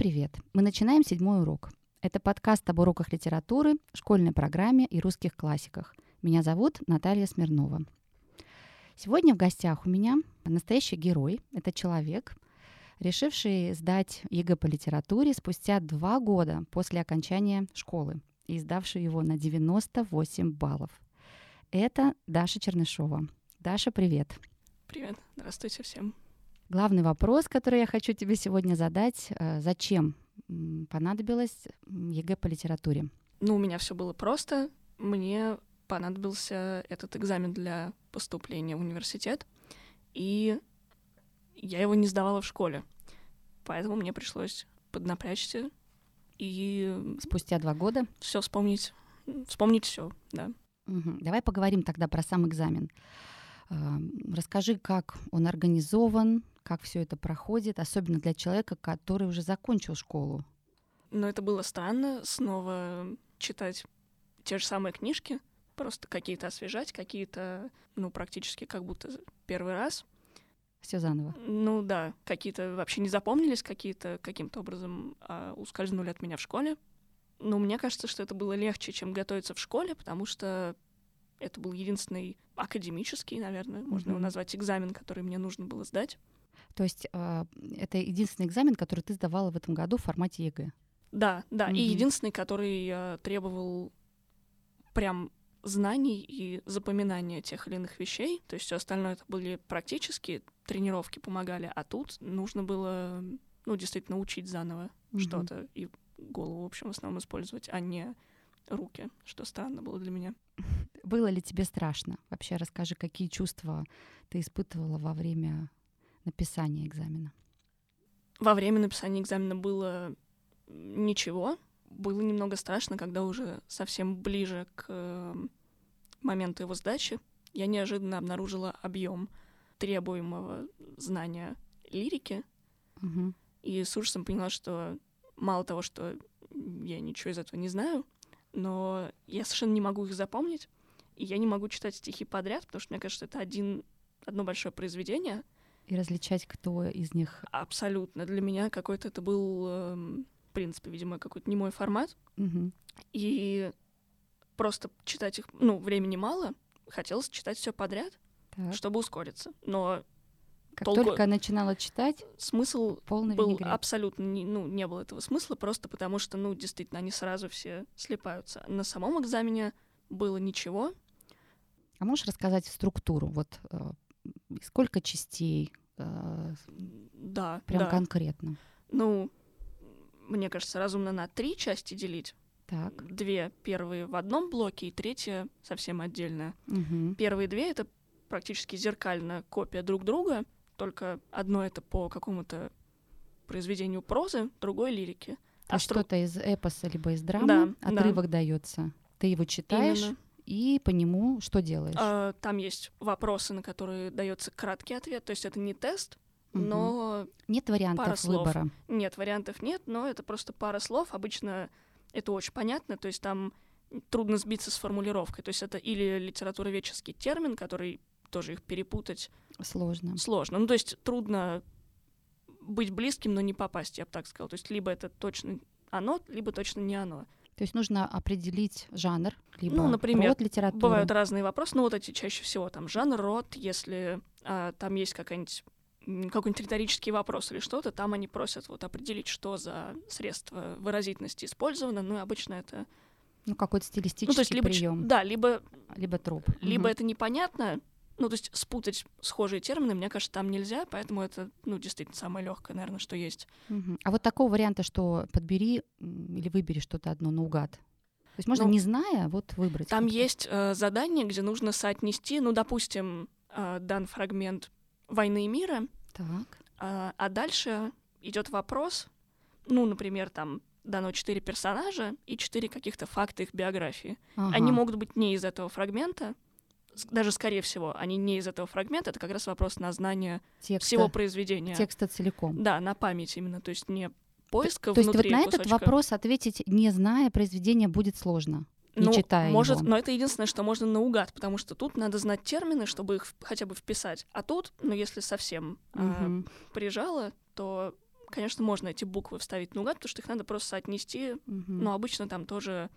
Привет! Мы начинаем седьмой урок. Это подкаст об уроках литературы, школьной программе и русских классиках. Меня зовут Наталья Смирнова. Сегодня в гостях у меня настоящий герой. Это человек, решивший сдать ЕГЭ по литературе спустя два года после окончания школы и сдавший его на 98 баллов. Это Даша Чернышова. Даша, привет. Привет, здравствуйте всем. Главный вопрос, который я хочу тебе сегодня задать, э, зачем понадобилось ЕГЭ по литературе? Ну, у меня все было просто. Мне понадобился этот экзамен для поступления в университет, и я его не сдавала в школе. Поэтому мне пришлось поднапрячься и... Спустя два года? Все вспомнить, вспомнить все, да. Угу. Давай поговорим тогда про сам экзамен. Расскажи, как он организован, как все это проходит, особенно для человека, который уже закончил школу. Ну, это было странно снова читать те же самые книжки, просто какие-то освежать, какие-то, ну, практически как будто первый раз. Все заново. Ну да, какие-то вообще не запомнились, какие-то каким-то образом а, ускользнули от меня в школе. Но мне кажется, что это было легче, чем готовиться в школе, потому что это был единственный академический, наверное, можно mm-hmm. его назвать, экзамен, который мне нужно было сдать. То есть э, это единственный экзамен, который ты сдавала в этом году в формате ЕГЭ? Да, да, mm-hmm. и единственный, который э, требовал прям знаний и запоминания тех или иных вещей. То есть все остальное это были практические тренировки помогали, а тут нужно было, ну, действительно учить заново mm-hmm. что-то и голову, в общем, в основном использовать, а не руки, что странно было для меня. Было ли тебе страшно? Вообще расскажи, какие чувства ты испытывала во время написания экзамена? Во время написания экзамена было ничего. Было немного страшно, когда уже совсем ближе к моменту его сдачи я неожиданно обнаружила объем требуемого знания лирики. Угу. И с ужасом поняла, что мало того, что я ничего из этого не знаю, но я совершенно не могу их запомнить, и я не могу читать стихи подряд, потому что мне кажется, это один, одно большое произведение. И различать, кто из них. Абсолютно. Для меня какой-то это был, э, в принципе, видимо, какой-то не мой формат. Угу. И просто читать их, ну, времени мало, хотелось читать все подряд, так. чтобы ускориться. Но как толку... только начинала читать, смысл полный был винегрет. абсолютно не, ну не было этого смысла просто потому что ну действительно они сразу все слепаются. На самом экзамене было ничего. А можешь рассказать структуру вот э, сколько частей? Э, да. Прям да. конкретно. Ну мне кажется разумно на три части делить. Так. Две первые в одном блоке и третья совсем отдельная. Угу. Первые две это практически зеркальная копия друг друга только одно это по какому-то произведению прозы, другое лирики. А, а что-то из эпоса либо из драмы да, отрывок да. дается. Ты его читаешь Именно. И по нему что делаешь? А, там есть вопросы, на которые дается краткий ответ. То есть это не тест, угу. но нет вариантов пара слов. выбора. Нет вариантов нет, но это просто пара слов. Обычно это очень понятно. То есть там трудно сбиться с формулировкой. То есть это или литературоведческий термин, который тоже их перепутать сложно. Сложно. Ну, то есть трудно быть близким, но не попасть, я бы так сказала. То есть либо это точно оно, либо точно не оно. То есть нужно определить жанр, либо ну, например, род литературы. Бывают разные вопросы, ну вот эти чаще всего там жанр, род, если а, там есть какая-нибудь какой-нибудь риторический вопрос или что-то, там они просят вот определить, что за средство выразительности использовано. Ну, и обычно это ну, какой-то стилистический ну, то есть либо, прием. Да, либо... Либо троп. Либо угу. это непонятно, ну, то есть спутать схожие термины, мне кажется, там нельзя, поэтому это, ну, действительно самое легкое, наверное, что есть. Угу. А вот такого варианта, что подбери или выбери что-то одно наугад. То есть можно, ну, не зная, вот выбрать. Там есть э, задание, где нужно соотнести, ну, допустим, э, дан фрагмент «Войны и мира», так. Э, а дальше идет вопрос, ну, например, там дано четыре персонажа и четыре каких-то факта их биографии. Ага. Они могут быть не из этого фрагмента, даже скорее всего, они не из этого фрагмента, это как раз вопрос на знание текста, всего произведения. Текста целиком. Да, на память именно, то есть не поиска То, то есть вот на этот вопрос ответить, не зная произведения, будет сложно, не ну, читая может, его. Но это единственное, что можно наугад, потому что тут надо знать термины, чтобы их хотя бы вписать. А тут, ну если совсем угу. э, прижало, то конечно, можно эти буквы вставить наугад, потому что их надо просто соотнести, Мгм. но обычно там тоже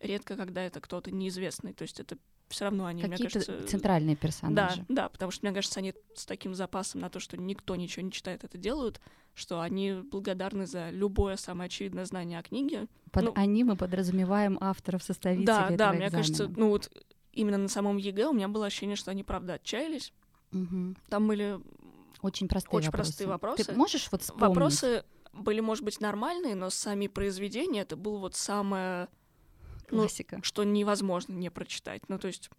редко, когда это кто-то неизвестный, то есть это все равно они, мне Какие-то кажется... центральные Да, персонажи. да, потому что, мне кажется, они с таким запасом на то, что никто ничего не читает, это делают, что они благодарны за любое самое очевидное знание о книге. Под ну- они мы подразумеваем авторов, составителей да, этого да, мне экзамена. кажется, ну вот именно на самом ЕГЭ у меня было ощущение, что они правда отчаялись. Мгм. Там были Очень простые Очень вопросы. простые вопросы. Ты можешь вот вспомнить? вопросы, были, может быть, нормальные, но сами произведения это было вот самое, ну, Классика. что невозможно не прочитать. Ну, то есть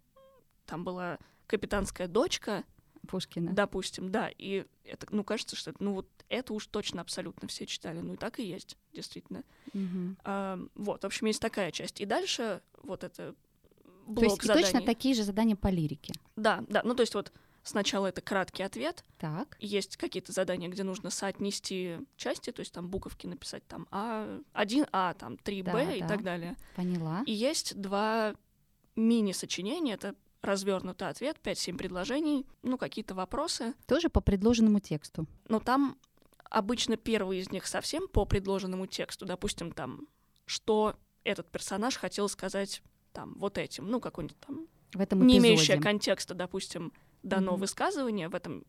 там была капитанская дочка, Пушкина. допустим, да, и это, ну, кажется, что это, ну, вот это уж точно абсолютно все читали. Ну, и так и есть, действительно. Мгм. А, вот, в общем, есть такая часть. И дальше вот это блок То есть и заданий. точно такие же задания по лирике. Да, да, ну, то есть вот сначала это краткий ответ, Так. есть какие-то задания, где нужно соотнести части, то есть там буковки написать там А, 1А, там 3Б Да, и да. так далее. Поняла. И есть два мини-сочинения, это развернутый ответ, 5-7 предложений, ну, какие-то вопросы. Тоже по предложенному тексту. Но там обычно первый из них совсем по предложенному тексту. Допустим, там, что этот персонаж хотел сказать там вот этим, ну, какой-нибудь там В этом не эпизоде. имеющее контекста, допустим, дано Мгм. высказывание в этом,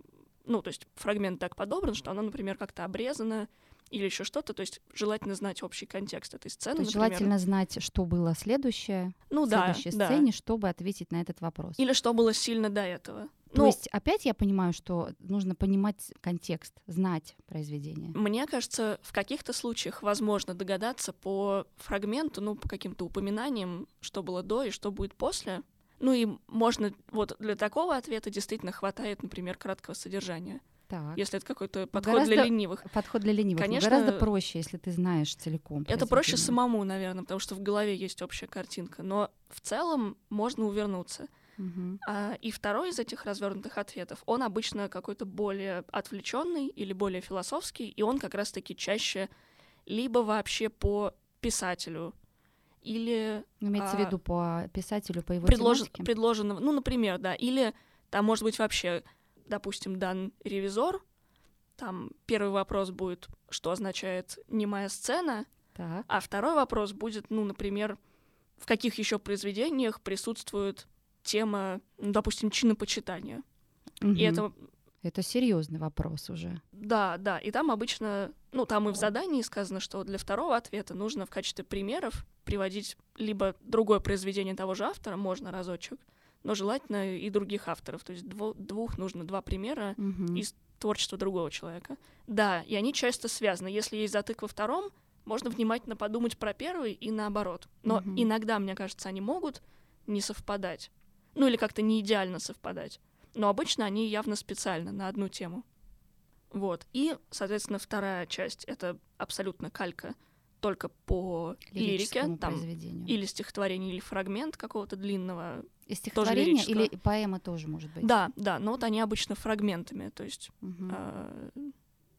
ну, то есть фрагмент так подобран, что оно, например, как-то обрезано или еще что-то, то есть желательно знать общий контекст этой сцены, То есть например. желательно знать, что было следующее ну в да, следующей да. сцене, чтобы ответить на этот вопрос. Или что было сильно до этого. То ну, есть опять я понимаю, что нужно понимать контекст, знать произведение. Мне кажется, в каких-то случаях возможно догадаться по фрагменту, ну, по каким-то упоминаниям, что было до и что будет после. Ну и можно, вот для такого ответа действительно хватает, например, краткого содержания. Так. Если это какой-то подход Гораздо- для ленивых. Подход для ленивых. Но Конечно, Гораздо проще, если ты знаешь целиком. Это проще самому, наверное, потому что в голове есть общая картинка. Но в целом можно увернуться. Мгм. А, и второй из этих развернутых ответов, он обычно какой-то более отвлеченный или более философский, и он как раз-таки чаще либо вообще по писателю, или Имеется в а, виду по писателю, по его предложен, тематике? предложенного, ну, например, да, или там может быть вообще, допустим, дан ревизор, там первый вопрос будет, что означает немая сцена, Так. а второй вопрос будет, ну, например, в каких еще произведениях присутствует тема, ну, допустим, чинопочитания. И Мгм. это, Это серьезный вопрос уже. да, да, и там обычно, ну, там и в задании сказано, что для второго ответа нужно в качестве примеров приводить либо другое произведение того же автора, можно разочек, но желательно и других авторов, то есть дво- двух нужно два примера Мгм. из творчества другого человека. Да, и они часто связаны. Если есть затык во втором, можно внимательно подумать про первый и наоборот. Но Мгм. иногда, мне кажется, они могут не совпадать. Ну или как-то не идеально совпадать. Но обычно они явно специально на одну тему. Вот. И, соответственно, вторая часть — это абсолютно калька только по лирике, там или стихотворение, или фрагмент какого-то длинного. И стихотворение или поэма тоже может быть? Да, да, но вот они обычно фрагментами, то есть Мгм. э,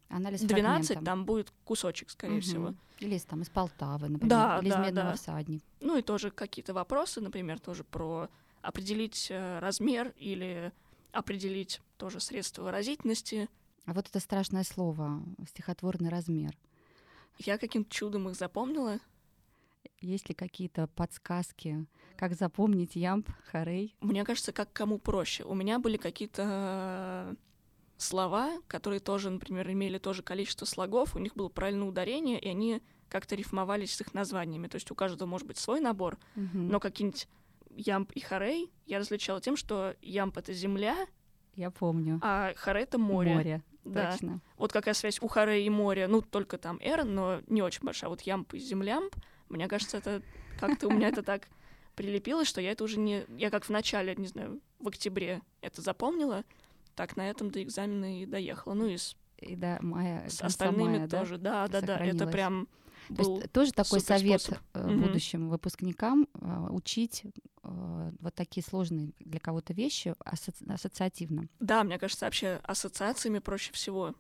Анализ 12 фрагментом. там будет кусочек, скорее Мгм. всего. Или из, там из Полтавы, например, Да, или из да, Медного да. всадника. Ну и тоже какие-то вопросы, например, тоже про определить э, размер или определить тоже средства выразительности. А вот это страшное слово стихотворный размер. Я каким-то чудом их запомнила. Есть ли какие-то подсказки, как запомнить ямб, харей? Мне кажется, как кому проще. У меня были какие-то э, слова, которые тоже, например, имели тоже количество слогов, у них было правильное ударение, и они как-то рифмовались с их названиями. То есть у каждого может быть свой набор, Мгм. но какие-нибудь ямб и харей я различала тем, что ямб — это земля, Я помню. а харей — это море. Море, Да. точно. Вот какая связь у Харе и моря, ну, только там R, но не очень большая. Вот ямб и землямб, мне кажется, это как-то у меня это так прилепилось, что я это уже не... Я как в начале, не знаю, в октябре это запомнила, так на этом до экзамена и доехала. Ну и с, И да, мая, с остальными мая, тоже. Да, да, да, это прям То есть тоже такой совет суперспособ. э, будущим выпускникам э, учить э, вот такие сложные для кого-то вещи асоци- ассоциативно. Да, мне кажется, вообще ассоциациями проще всего.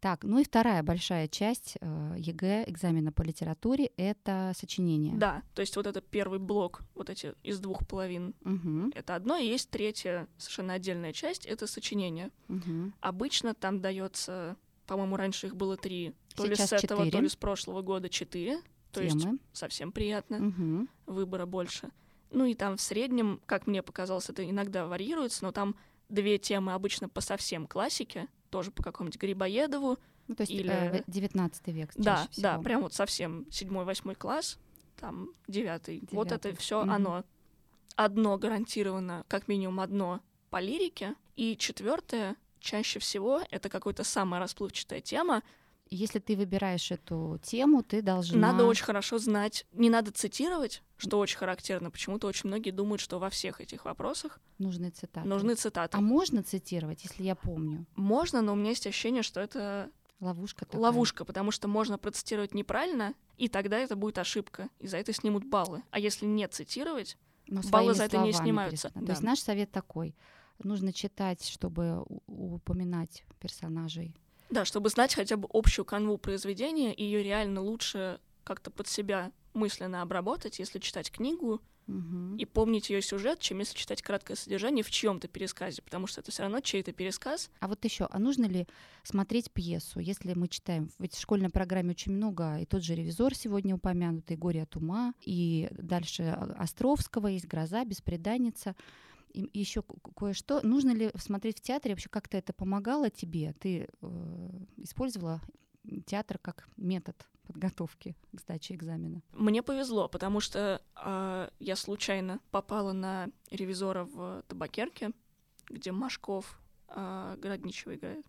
Так, ну и вторая большая часть ЕГЭ, экзамена по литературе, это сочинение. Да, то есть вот это первый блок, вот эти из двух половин, Мгм, это одно, и есть третья совершенно отдельная часть, это сочинение. мгм. Обычно там дается, по-моему, раньше их было три то ли Сейчас с этого, то четыре. ли с прошлого года четыре. То есть Темы. совсем приятно, Мгм. выбора больше. Ну и там в среднем, как мне показалось, это иногда варьируется, но там две темы обычно по совсем классике, тоже по какому-нибудь Грибоедову. Ну, то есть Или- э, 19 век Да, чаще да, всего. прям вот совсем седьмой, восьмой класс, там девятый. Вот это все Мгм. оно. Одно гарантированно, как минимум одно по лирике, и четвертое чаще всего это какая-то самая расплывчатая тема. Если ты выбираешь эту тему, ты должна... Надо очень хорошо знать, не надо цитировать, что очень характерно. Почему-то очень многие думают, что во всех этих вопросах Нужны цитаты. нужны цитаты. А можно цитировать, если я помню? Можно, но у меня есть ощущение, что это Ловушка такая. ловушка, потому что можно процитировать неправильно, и тогда это будет ошибка, и за это снимут баллы. А если не цитировать, Но баллы за это не снимаются, перес- То да. есть наш совет такой. Нужно читать, чтобы упоминать персонажей. Да, чтобы знать хотя бы общую канву произведения, ее реально лучше как-то под себя мысленно обработать, если читать книгу Мгм. и помнить ее сюжет, чем если читать краткое содержание в чьем-то пересказе, потому что это все равно чей-то пересказ. А вот еще, а нужно ли смотреть пьесу, если мы читаем? Ведь в школьной программе очень много, и тот же ревизор сегодня упомянутый, «Горе от ума», и дальше а, Островского есть «Гроза», «Беспреданница». И еще кое-что. Нужно ли смотреть в театре? Вообще как-то это помогало тебе? Ты э, использовала театр как метод подготовки к сдаче экзамена? Мне повезло, потому что а, я случайно попала на ревизора в табакерке, где Машков а, Городничего играет.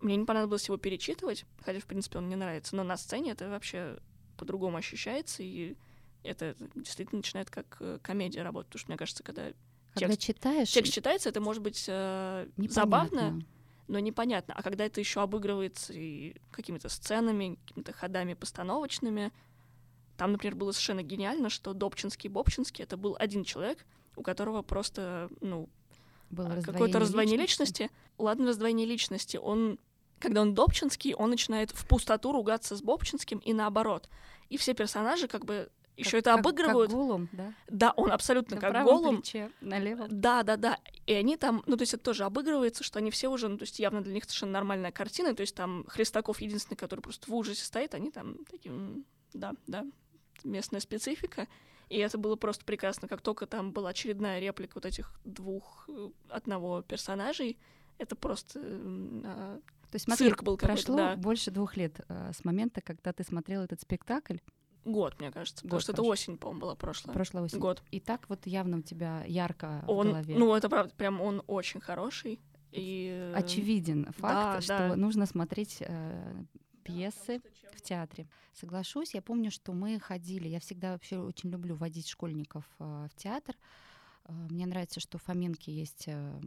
Мне не понадобилось его перечитывать, хотя, в принципе, он мне нравится, но на сцене это вообще по-другому ощущается, и это действительно начинает как э, комедия работать, потому что, мне кажется, когда Когда Текст- читаешь, текст читается, это может быть э, непонятно. забавно, но непонятно. А когда это еще обыгрывается и какими-то сценами, какими-то ходами постановочными, там, например, было совершенно гениально, что Добчинский и Бобчинский — это был один человек, у которого просто, ну, Было а, какое-то раздвоение личности. личности. Ладно, раздвоение личности. Он, когда он Добчинский, он начинает в пустоту ругаться с Бобчинским и наоборот. И все персонажи как бы еще это как- обыгрывают. Как голым, да? Да, он абсолютно На как голым. плече, на левом. Да, да, да. И они там, ну, то есть это тоже обыгрывается, что они все уже, ну, то есть явно для них совершенно нормальная картина. То есть там Христаков единственный, который просто в ужасе стоит, они там такие, «М, да, да, местная специфика. И это было просто прекрасно. Как только там была очередная реплика вот этих двух, э, одного персонажей, это просто м, а, То есть, смотри, цирк был какой-то, прошло да. больше двух лет э, с момента, когда ты смотрел этот спектакль, Год, мне кажется. Потому Год что это осень, по-моему, была прошлая. прошлой осенью. Год. И так вот явно у тебя ярко в Он, голове. ну, это правда, прям он очень хороший. И... э, Очевиден факт, да, что да. нужно смотреть э, пьесы в театре. Соглашусь, я помню, что мы ходили, я всегда вообще очень люблю водить школьников э, в театр. Э, Мне нравится, что в Фоменке есть э,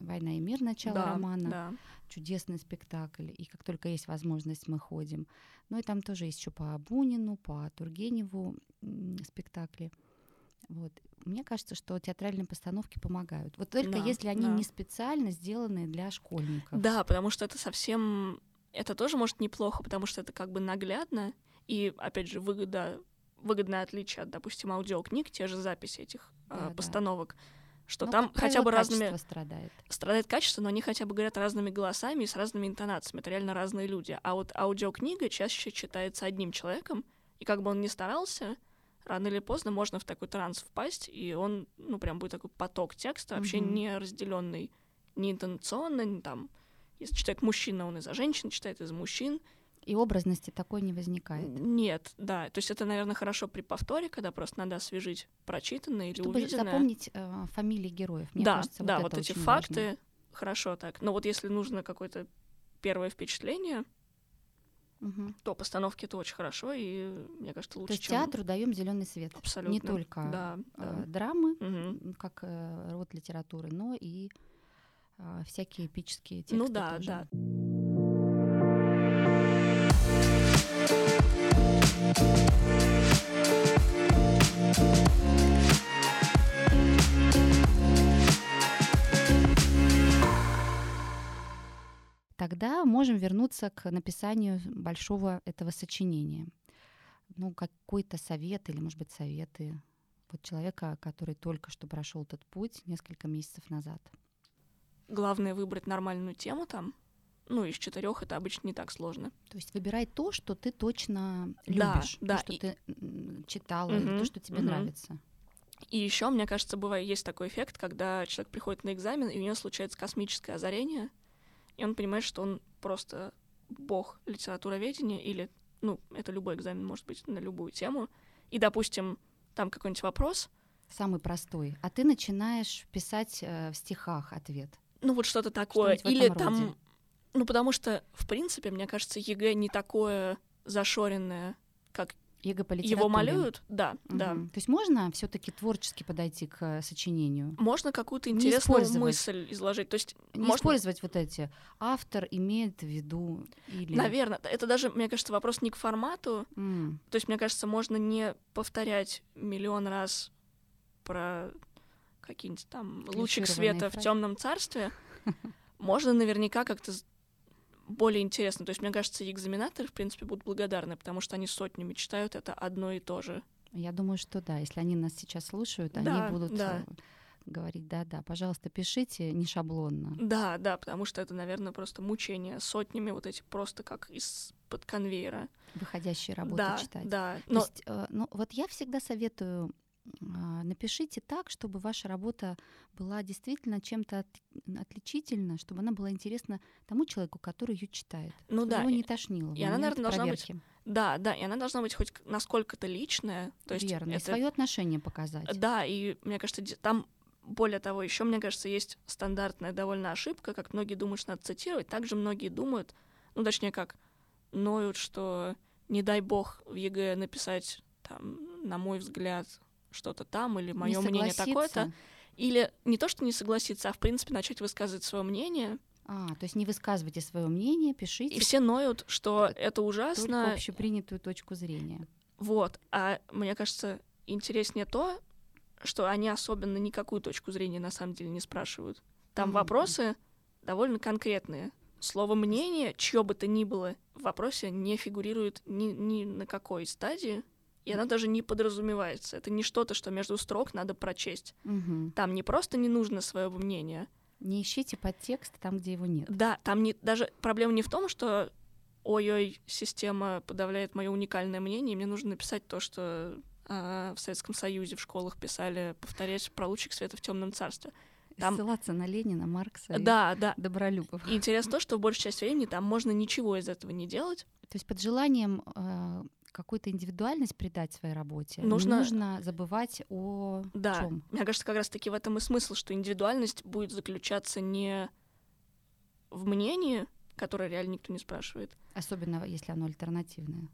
«Война и мир», начало да, романа. да. чудесный спектакль, и как только есть возможность, мы ходим. Ну и там тоже есть еще по Бунину, по Тургеневу спектакли. Вот. Мне кажется, что театральные постановки помогают. Вот только Да, если они да. не специально сделаны для школьников. Да, потому что это совсем... Это тоже может неплохо, потому что это как бы наглядно. И, опять же, выгода... выгодное отличие от, допустим, аудиокниг, те же записи этих а, Да, да. постановок, что Но, там хотя бы разными... страдает. Страдает качество, но они хотя бы говорят разными голосами и с разными интонациями. Это реально разные люди. А вот аудиокнига чаще читается одним человеком, и как бы он ни старался, рано или поздно можно в такой транс впасть, и он, ну, прям будет такой поток текста, вообще Мгм. не разделенный ни интонационно, ни там... Если читает мужчина, он из-за женщин, читает из мужчин. И образности такой не возникает. Нет, да. То есть это, наверное, хорошо при повторе, когда просто надо освежить прочитанное или Чтобы увиденное. запомнить э, фамилии героев. Мне да, кажется, да, вот, вот, эти факты, важно. хорошо так. Но вот если нужно какое-то первое впечатление, Мгм. то постановки это очень хорошо, и мне кажется, лучше, То есть чем... театру даем зеленый свет. Абсолютно. Не только Да, э, да. драмы, м, как э, род литературы, но и а, всякие эпические тексты. Ну да, тоже. да. Тогда можем вернуться к написанию большого этого сочинения. Ну, какой-то совет или, может быть, советы вот человека, который только что прошел этот путь несколько месяцев назад. Главное выбрать нормальную тему там, ну, из четырех это обычно не так сложно. То есть выбирай то, что ты точно Да, любишь, да, то, что и- ты читала, или Мгм, то, что тебе мгм. нравится. И еще, мне кажется, бывает есть такой эффект, когда человек приходит на экзамен, и у него случается космическое озарение, и он понимает, что он просто бог литературоведения, или, ну, это любой экзамен может быть на любую тему, и, допустим, там какой-нибудь вопрос, Самый простой. А ты начинаешь писать э, в стихах ответ. ну, вот что-то такое, в или там, роде. ну, потому что, в принципе, мне кажется, ЕГЭ не такое зашоренное, как ЕГЭ по его малюют, да, да. Мгм. То есть можно все-таки творчески подойти к э, сочинению? Можно какую-то интересную мысль изложить. То есть, Не можно, использовать вот эти. Автор имеет в виду или... наверное, это даже, мне кажется, вопрос не к формату. М, То есть, мне кажется, можно не повторять миллион раз про какие-нибудь там лучик света в темном царстве. Можно наверняка как-то более интересно. То есть, мне кажется, экзаменаторы, в принципе, будут благодарны, потому что они сотнями читают это одно и то же. Я думаю, что да. Если они нас сейчас слушают, Да, они будут да. э, говорить, да-да, пожалуйста, пишите не шаблонно. Да, да, потому что это, наверное, просто мучение сотнями вот эти просто как из-под конвейера. Выходящие работы да, читать. да. То Но есть, э, ну, вот я всегда советую напишите так, чтобы ваша работа была действительно чем-то от- отличительна, чтобы она была интересна тому человеку, который ее читает. Ну да, его и- не тошнило. и она, наверное, должна быть проверки. Да, да, и она должна быть хоть насколько-то личная. То есть Верно. И это- свое отношение показать. Да, и мне кажется, там более того, еще, мне кажется, есть стандартная довольно ошибка, как многие думают, что надо цитировать. Также многие думают, ну, точнее, как ноют, что не дай бог в ЕГЭ написать, там, на мой взгляд, что-то там, или мое мнение такое-то. Или не то, что не согласиться, а в принципе начать высказывать свое мнение. А, то есть не высказывайте свое мнение, пишите И все ноют, что это только ужасно, общепринятую точку зрения. Вот. А мне кажется, интереснее то, что они особенно никакую точку зрения на самом деле не спрашивают. Там Мгм. вопросы довольно конкретные. Слово мнение, чье бы то ни было, в вопросе не фигурирует ни, ни на какой стадии, и оно даже не подразумевается. Это не что-то, что между строк надо прочесть. Мгм. Там не просто не нужно своего мнения. Не ищите подтекст там, где его нет. Да, там не, даже проблема не в том, что ой-ой, система подавляет мое уникальное мнение, и мне нужно написать то, что а, в Советском Союзе в школах писали, повторять про лучик света в темном царстве. Там- Ссылаться на Ленина, Маркса и Да, да. Добролюбов. И интересно то, что в большей части времени там можно ничего из этого не делать. То есть под желанием э, какую-то индивидуальность придать своей работе, Нужно- не нужно забывать о Да. чем. Мне кажется, как раз-таки в этом и смысл, что индивидуальность будет заключаться не в мнении, которое реально никто не спрашивает, Особенно если оно альтернативное.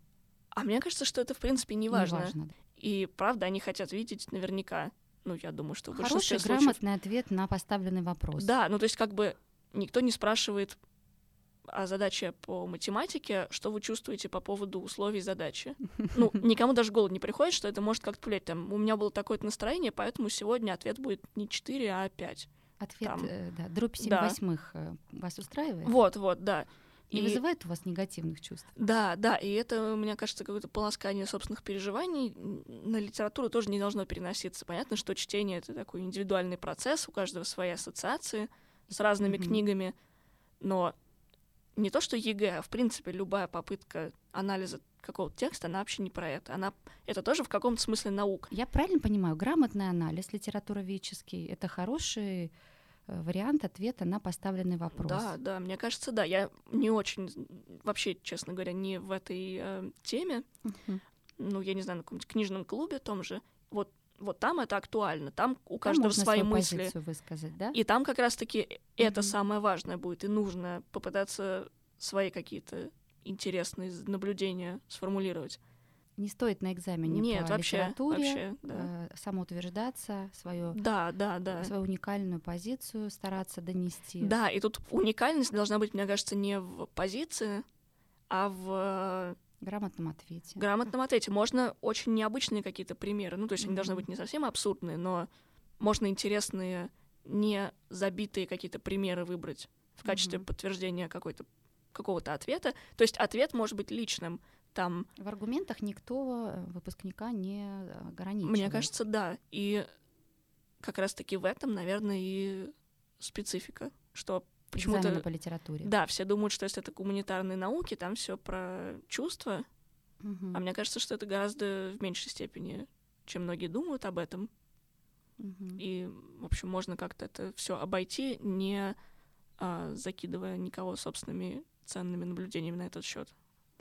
а мне кажется, что это, в принципе, не важно. Неважно. И правда, они хотят видеть наверняка. Ну, я думаю, что Хороший, случаев грамотный ответ на поставленный вопрос. Да, ну то есть как бы никто не спрашивает о задаче по математике, что вы чувствуете по поводу условий задачи. Ну, никому даже в голову не приходит, что это может как-то повлиять. Там, у меня было такое-то настроение, поэтому сегодня ответ будет не 4, а 5. Ответ, Там. э, да, дробь 7 Да. восьмых э, вас устраивает? Вот, вот, да. Не И- вызывает у вас негативных чувств? Да, да, и это, мне кажется, какое-то полоскание собственных переживаний на литературу тоже не должно переноситься. Понятно, что чтение — это такой индивидуальный процесс, у каждого свои ассоциации с разными Мгм. книгами, но не то, что ЕГЭ, а в принципе любая попытка анализа какого-то текста, она вообще не про это. Она, это тоже в каком-то смысле наука. Я правильно понимаю, грамотный анализ литературоведческий — это хороший э, вариант ответа на поставленный вопрос. Да, да, мне кажется, да. Я не очень, вообще, честно говоря, не в этой э, теме, Мгм. ну, я не знаю, на каком-нибудь книжном клубе том же, вот, вот там это актуально, там у Там каждого свои мысли. высказать, да? И там как раз-таки это Мгм. самое важное будет, и нужно попытаться свои какие-то интересные наблюдения сформулировать. Не стоит на экзамене Нет, по вообще, литературе вообще, да. э, самоутверждаться, свою, Да, да, да. свою уникальную позицию стараться донести. Да, и тут уникальность должна быть, мне кажется, не в позиции, а В грамотном ответе. грамотном ответе. Можно очень необычные какие-то примеры. Ну, то есть они должны быть не совсем абсурдные, но можно интересные, не забитые какие-то примеры выбрать в качестве Мгм. подтверждения какой-то какого-то ответа. То есть ответ может быть личным. Там, В аргументах никто э, выпускника не ограничивает. мне кажется, да. И как раз-таки в этом, наверное, и специфика, что почему-то по литературе. Да, все думают, что если это гуманитарные науки, там все про чувства. Угу. А мне кажется, что это гораздо в меньшей степени, чем многие думают об этом. Угу. И, в общем, можно как-то это все обойти, не а, закидывая никого собственными ценными наблюдениями на этот счет.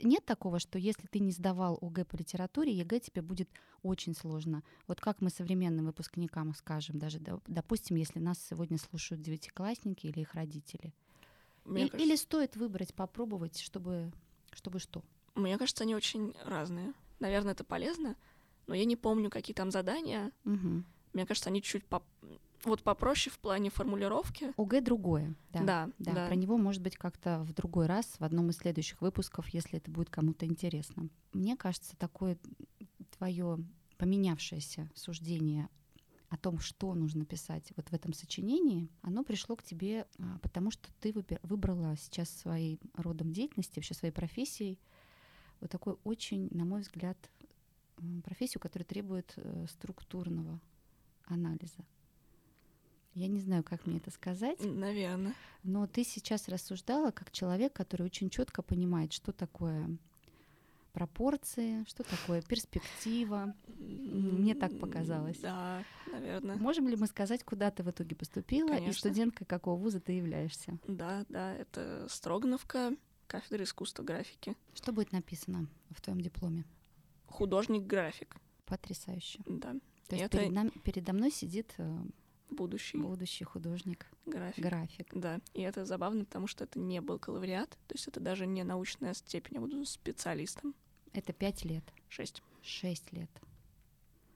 Нет такого, что если ты не сдавал ОГЭ по литературе, ЕГЭ тебе будет очень сложно. Вот как мы современным выпускникам скажем, даже, допустим, если нас сегодня слушают девятиклассники или их родители. Мне И- кажется, Или стоит выбрать, попробовать, чтобы, чтобы что? Мне кажется, они очень разные. Наверное, это полезно, но я не помню, какие там задания. Мгм. Мне кажется, они чуть по... вот попроще в плане формулировки. ОГЭ другое. Да. Да, Да, да. про него, может быть, как-то в другой раз, в одном из следующих выпусков, если это будет кому-то интересно. Мне кажется, такое твое поменявшееся суждение о том, что нужно писать вот в этом сочинении, оно пришло к тебе, а, потому что ты выбрала сейчас своим родом деятельности, вообще своей профессией, вот такой очень, на мой взгляд, профессию, которая требует э, структурного анализа. Я не знаю, как мне это сказать. Наверное. Но ты сейчас рассуждала как человек, который очень четко понимает, что такое пропорции, что такое перспектива. Мне так показалось. Да, наверное. Можем ли мы сказать, куда ты в итоге поступила и Конечно. студенткой какого вуза ты являешься? Да, да, это Строгановка, кафедра искусства графики. Что будет написано в твоем дипломе? Художник-график, Потрясающе. да, То есть Это- перед, нами- передо мной сидит э, будущий будущий художник, график. график. Да, и это забавно, потому что это не бакалавриат, то есть это даже не научная степень, я буду специалистом. Это пять лет, Шесть. шесть лет.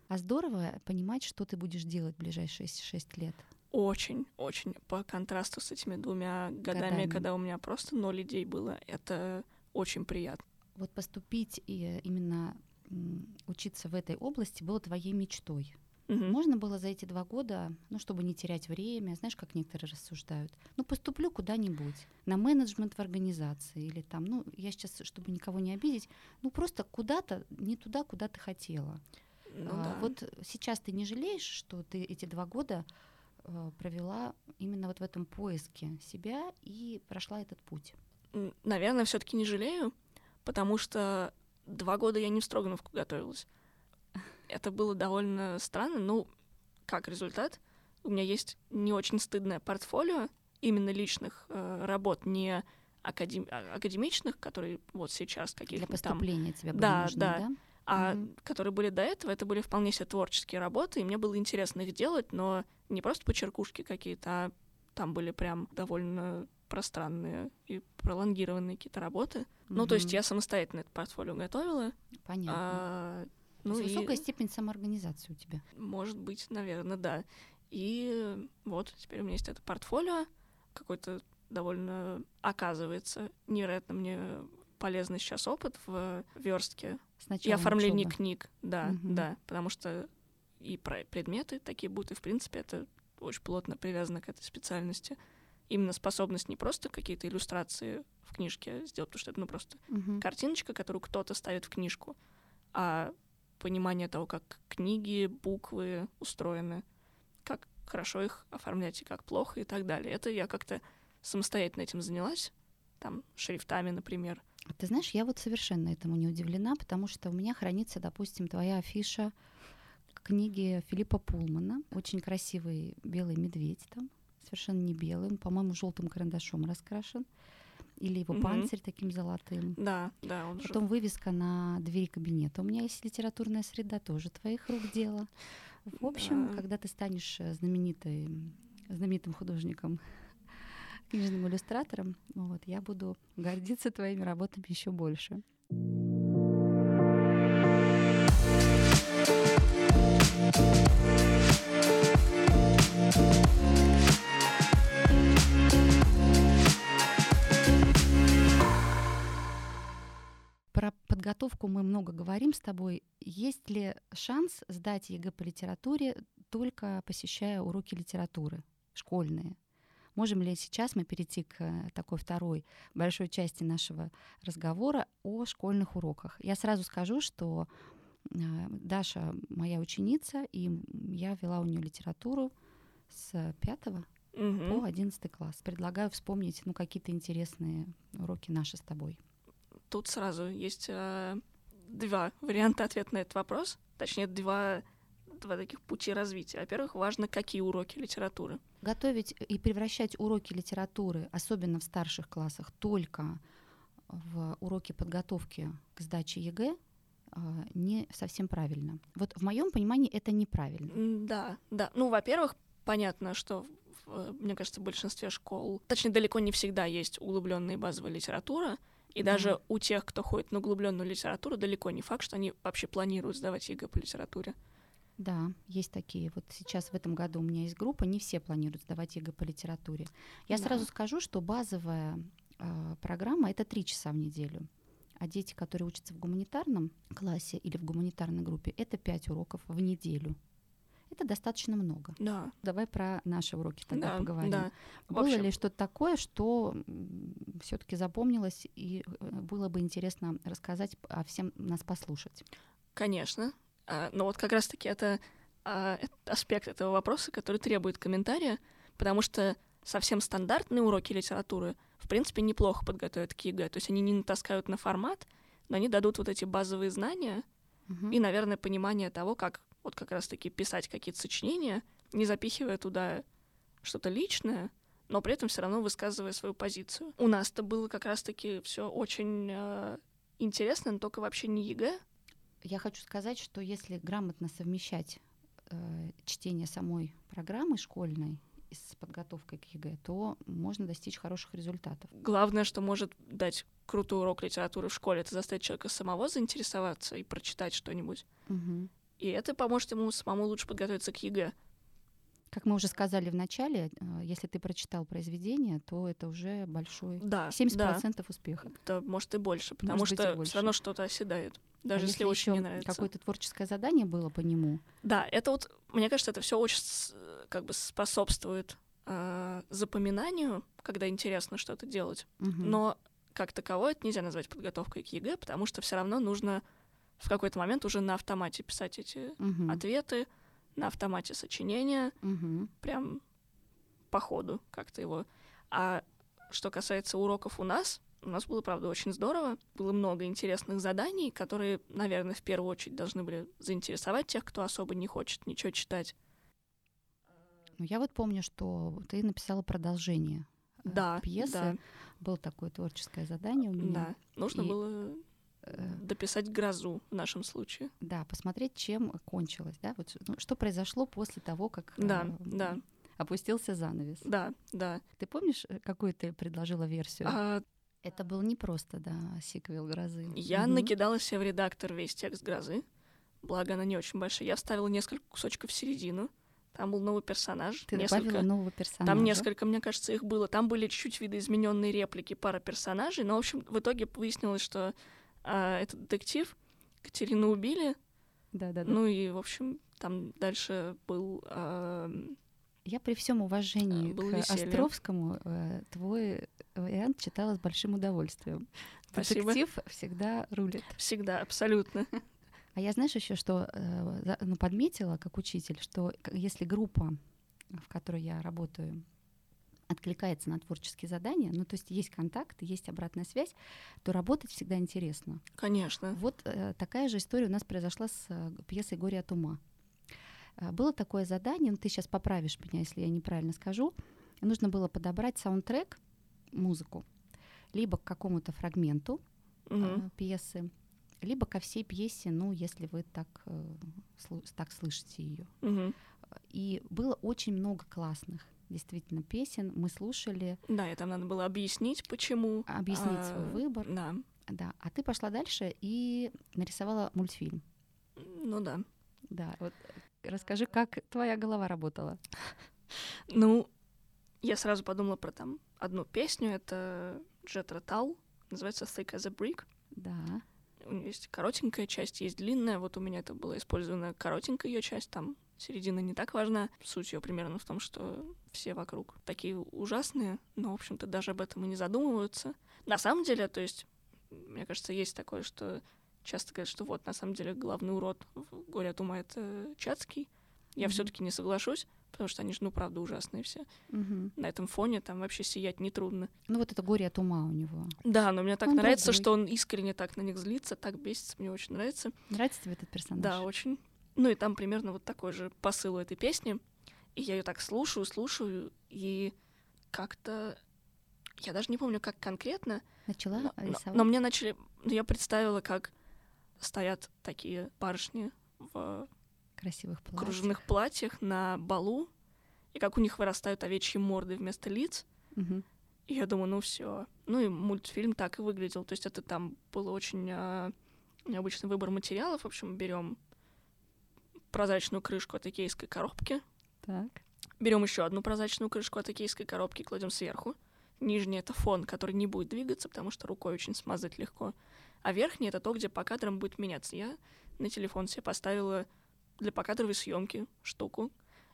А здорово понимать, что ты будешь делать в ближайшие шесть лет. Очень, очень по контрасту с этими двумя годами, Годами. когда у меня просто ноль идей было, это очень приятно. Вот поступить и именно м, учиться в этой области было твоей мечтой. Мгм. Можно было за эти два года, ну, чтобы не терять время, знаешь, как некоторые рассуждают, ну, поступлю куда-нибудь, на менеджмент в организации или там, ну, я сейчас, чтобы никого не обидеть, ну, просто куда-то, не туда, куда ты хотела. Ну А, да. Вот сейчас ты не жалеешь, что ты эти два года э, провела именно вот в этом поиске себя и прошла этот путь? Наверное, все-таки не жалею, потому что два года я не в Строгановку готовилась. Это было довольно странно. Ну, как результат, у меня есть не очень стыдное портфолио именно личных э, работ, не академ- а- академичных, которые вот сейчас Для каких-то там, поступления тебе было Да, нужно, да. да? а Мгм. которые были до этого, это были вполне себе творческие работы, и мне было интересно их делать, но не просто почеркушки какие-то, а там были прям довольно пространные и пролонгированные какие-то работы. Ну, то есть я самостоятельно это портфолио готовила. Понятно. а, ну есть и, высокая степень самоорганизации у тебя. может быть, наверное, да. И вот теперь у меня есть это портфолио, какой-то довольно, оказывается, невероятно мне полезный сейчас опыт в верстке С и оформлении учёбы. книг, да, Мгм. да, потому что и про- предметы такие будут, и в принципе это очень плотно привязано к этой специальности. Именно способность не просто какие-то иллюстрации в книжке сделать, потому что это ну просто Мгм. картиночка, которую кто-то ставит в книжку, а понимание того, как книги, буквы устроены, как хорошо их оформлять и как плохо и так далее. Это я как-то самостоятельно этим занялась, там, шрифтами, например. Ты знаешь, я вот совершенно этому не удивлена, потому что у меня хранится, допустим, твоя афиша книги Филиппа Пулмана. Очень красивый белый медведь там, совершенно не белый, он, по-моему, желтым карандашом раскрашен. Или его Мгм. панцирь таким золотым. Да, да, он же... Потом вывеска на двери кабинета. У меня есть литературная среда, тоже твоих рук дело. В общем, Да. когда ты станешь э, знаменитой, знаменитым художником, книжным иллюстратором, вот, я буду гордиться твоими работами еще больше. Про подготовку мы много говорим с тобой. Есть ли шанс сдать ЕГЭ по литературе только посещая уроки литературы школьные? Можем ли сейчас мы перейти к э, такой второй большой части нашего разговора о школьных уроках? Я сразу скажу, что э, Даша моя ученица, и я вела у нее литературу с пятого по 11 класс. Предлагаю вспомнить ну, какие-то интересные уроки наши с тобой. Тут сразу есть э, два варианта ответа на этот вопрос. Точнее, два, два таких пути развития. Во-первых, важно, какие уроки литературы. Готовить и превращать уроки литературы, особенно в старших классах, только в уроки подготовки к сдаче ЕГЭ а, не совсем правильно. Вот в моем понимании это неправильно. Да, да. Ну, во-первых, понятно, что мне кажется, в большинстве школ, точнее, далеко не всегда есть углубленная базовая литература, и да. даже у тех, кто ходит на углубленную литературу, далеко не факт, что они вообще планируют сдавать ЕГЭ по литературе. Да, есть такие. Вот сейчас в этом году у меня есть группа, не все планируют сдавать ЕГЭ по литературе. Я да. сразу скажу, что базовая э, программа это три часа в неделю. А дети, которые учатся в гуманитарном классе или в гуманитарной группе, это пять уроков в неделю. Это достаточно много. Да. Давай про наши уроки тогда да, поговорим. Да. Было общем... ли что-то такое, что все-таки запомнилось и э, было бы интересно рассказать, а всем нас послушать? Конечно. А, но вот как раз-таки это, а, это аспект этого вопроса, который требует комментария, потому что совсем стандартные уроки литературы — в принципе, неплохо подготовят к ЕГЭ. То есть они не натаскают на формат, но они дадут вот эти базовые знания uh-huh. и, наверное, понимание того, как вот как раз-таки писать какие-то сочинения, не запихивая туда что-то личное, но при этом все равно высказывая свою позицию. У нас-то было как раз-таки все очень э, интересно, но только вообще не ЕГЭ. Я хочу сказать, что если грамотно совмещать э, чтение самой программы школьной с подготовкой к ЕГЭ, то можно достичь хороших результатов. Главное, что может дать крутой урок литературы в школе, это заставить человека самого заинтересоваться и прочитать что-нибудь. Угу. И это поможет ему самому лучше подготовиться к ЕГЭ. Как мы уже сказали в начале, э, если ты прочитал произведение, то это уже большой да, 70% да. успеха. Да, может и больше, потому может что все равно что-то оседает. Даже а если, если очень не нравится. Какое-то творческое задание было по нему. Да, это вот, мне кажется, это все очень как бы способствует э, запоминанию, когда интересно что-то делать. Угу. Но как таковое это нельзя назвать подготовкой к ЕГЭ, потому что все равно нужно в какой-то момент уже на автомате писать эти угу. ответы, на автомате сочинения, угу. прям по ходу как-то его. А что касается уроков у нас, у нас было, правда, очень здорово. Было много интересных заданий, которые, наверное, в первую очередь должны были заинтересовать тех, кто особо не хочет ничего читать. Ну, я вот помню, что ты написала продолжение э, да, пьесы. Да. Было такое творческое задание у меня. Да, нужно и... было дописать грозу в нашем случае. Да, посмотреть, чем кончилось, да, вот ну, что произошло после того, как да, э, да. опустился занавес. Да, да. Ты помнишь, э, какую ты предложила версию? А... Это был не просто, да, сиквел грозы. Я угу. накидала себе в редактор весь текст грозы, благо она не очень большая. Я вставила несколько кусочков в середину. Там был новый персонаж. Ты несколько... добавила нового персонажа? Там несколько, мне кажется, их было. Там были чуть-чуть видоизмененные реплики, пара персонажей. Но, в общем, в итоге выяснилось, что э, этот детектив Катерину убили. Да, да, да. Ну и, в общем, там дальше был... Э, я при всем уважении был к веселье. Островскому э, твой вариант читала с большим удовольствием. Спасибо. Детектив всегда рулит. Всегда, абсолютно. А я, знаешь, еще что э, ну, подметила как учитель, что если группа, в которой я работаю, откликается на творческие задания, ну то есть есть контакт, есть обратная связь, то работать всегда интересно. Конечно. Вот э, такая же история у нас произошла с э, пьесой «Горе от ума». Э, было такое задание, ну ты сейчас поправишь меня, если я неправильно скажу, нужно было подобрать саундтрек, музыку, либо к какому-то фрагменту угу. э, пьесы, либо ко всей пьесе, ну, если вы так, э, так слышите ее. Угу. И было очень много классных действительно песен. Мы слушали. Да, и там надо было объяснить, почему. Объяснить а, свой выбор. Да. Да. А ты пошла дальше и нарисовала мультфильм. Ну да. Да. Вот расскажи, как твоя голова работала. Ну, я сразу подумала про там одну песню. Это Джет Ротал. Называется Thick as a Brick. Да у нее есть коротенькая часть, есть длинная. Вот у меня это была использована коротенькая ее часть, там середина не так важна. Суть ее примерно в том, что все вокруг такие ужасные, но, в общем-то, даже об этом и не задумываются. На самом деле, то есть, мне кажется, есть такое, что часто говорят, что вот, на самом деле, главный урод в «Горе от ума» — это Чацкий. Я mm-hmm. все таки не соглашусь, потому что они же, ну, правда, ужасные все. Мгм. На этом фоне там вообще сиять нетрудно. Ну вот это горе от ума у него. Да, но мне так Он нравится, другой. что он искренне так на них злится, так бесится, мне очень нравится. Нравится тебе этот персонаж? Да, очень. Ну и там примерно вот такой же посыл у этой песни. И я ее так слушаю, слушаю, и как-то... Я даже не помню, как конкретно, Начала но, но- рисовать? но мне начали... ну, Я представила, как стоят такие барышни в красивых платьев. кружевных платьях на балу, и как у них вырастают овечьи морды вместо лиц. Мгм. И я думаю, ну все. Ну и мультфильм так и выглядел. То есть это там был очень а, необычный выбор материалов. В общем, берем прозрачную крышку от икейской коробки, Так. берем еще одну прозрачную крышку от икейской коробки и кладем сверху. Нижний это фон, который не будет двигаться, потому что рукой очень смазать легко. А верхний это то, где по кадрам будет меняться. Я на телефон себе поставила для покадровой съемки штуку.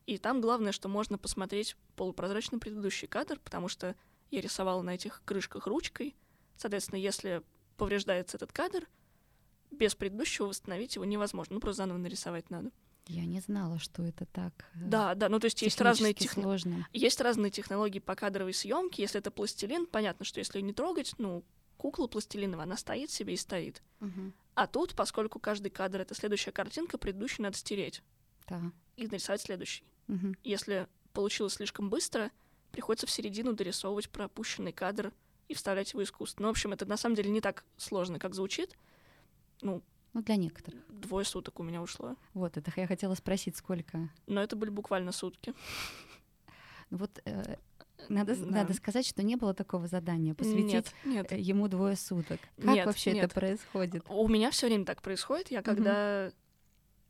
И там главное, что можно посмотреть полупрозрачный предыдущий кадр, потому что я рисовала на этих крышках ручкой. Соответственно, если повреждается этот кадр, без предыдущего восстановить его невозможно. Ну, просто заново нарисовать надо. Я не знала, что это так э, Да, да, ну то есть есть разные технологии. Есть разные технологии по кадровой съемке. Если это пластилин, понятно, что если ее не трогать, ну, кукла пластилиновая, она стоит себе и стоит. Мгм. А тут, поскольку каждый кадр — это следующая картинка, предыдущий надо стереть Да. и нарисовать следующий. Мгм. Если получилось слишком быстро, приходится в середину дорисовывать пропущенный кадр и вставлять его искусственно. Ну, в общем, это на самом деле не так сложно, как звучит. Ну, Ну, для некоторых. двое суток у меня ушло. Вот, это я хотела спросить, сколько. Но это были буквально сутки. Ну Вот э, надо, Да. надо сказать, что не было такого задания посвятить Нет, нет. э, ему двое суток. Как Нет, вообще нет. это происходит? У меня все время так происходит. Я когда,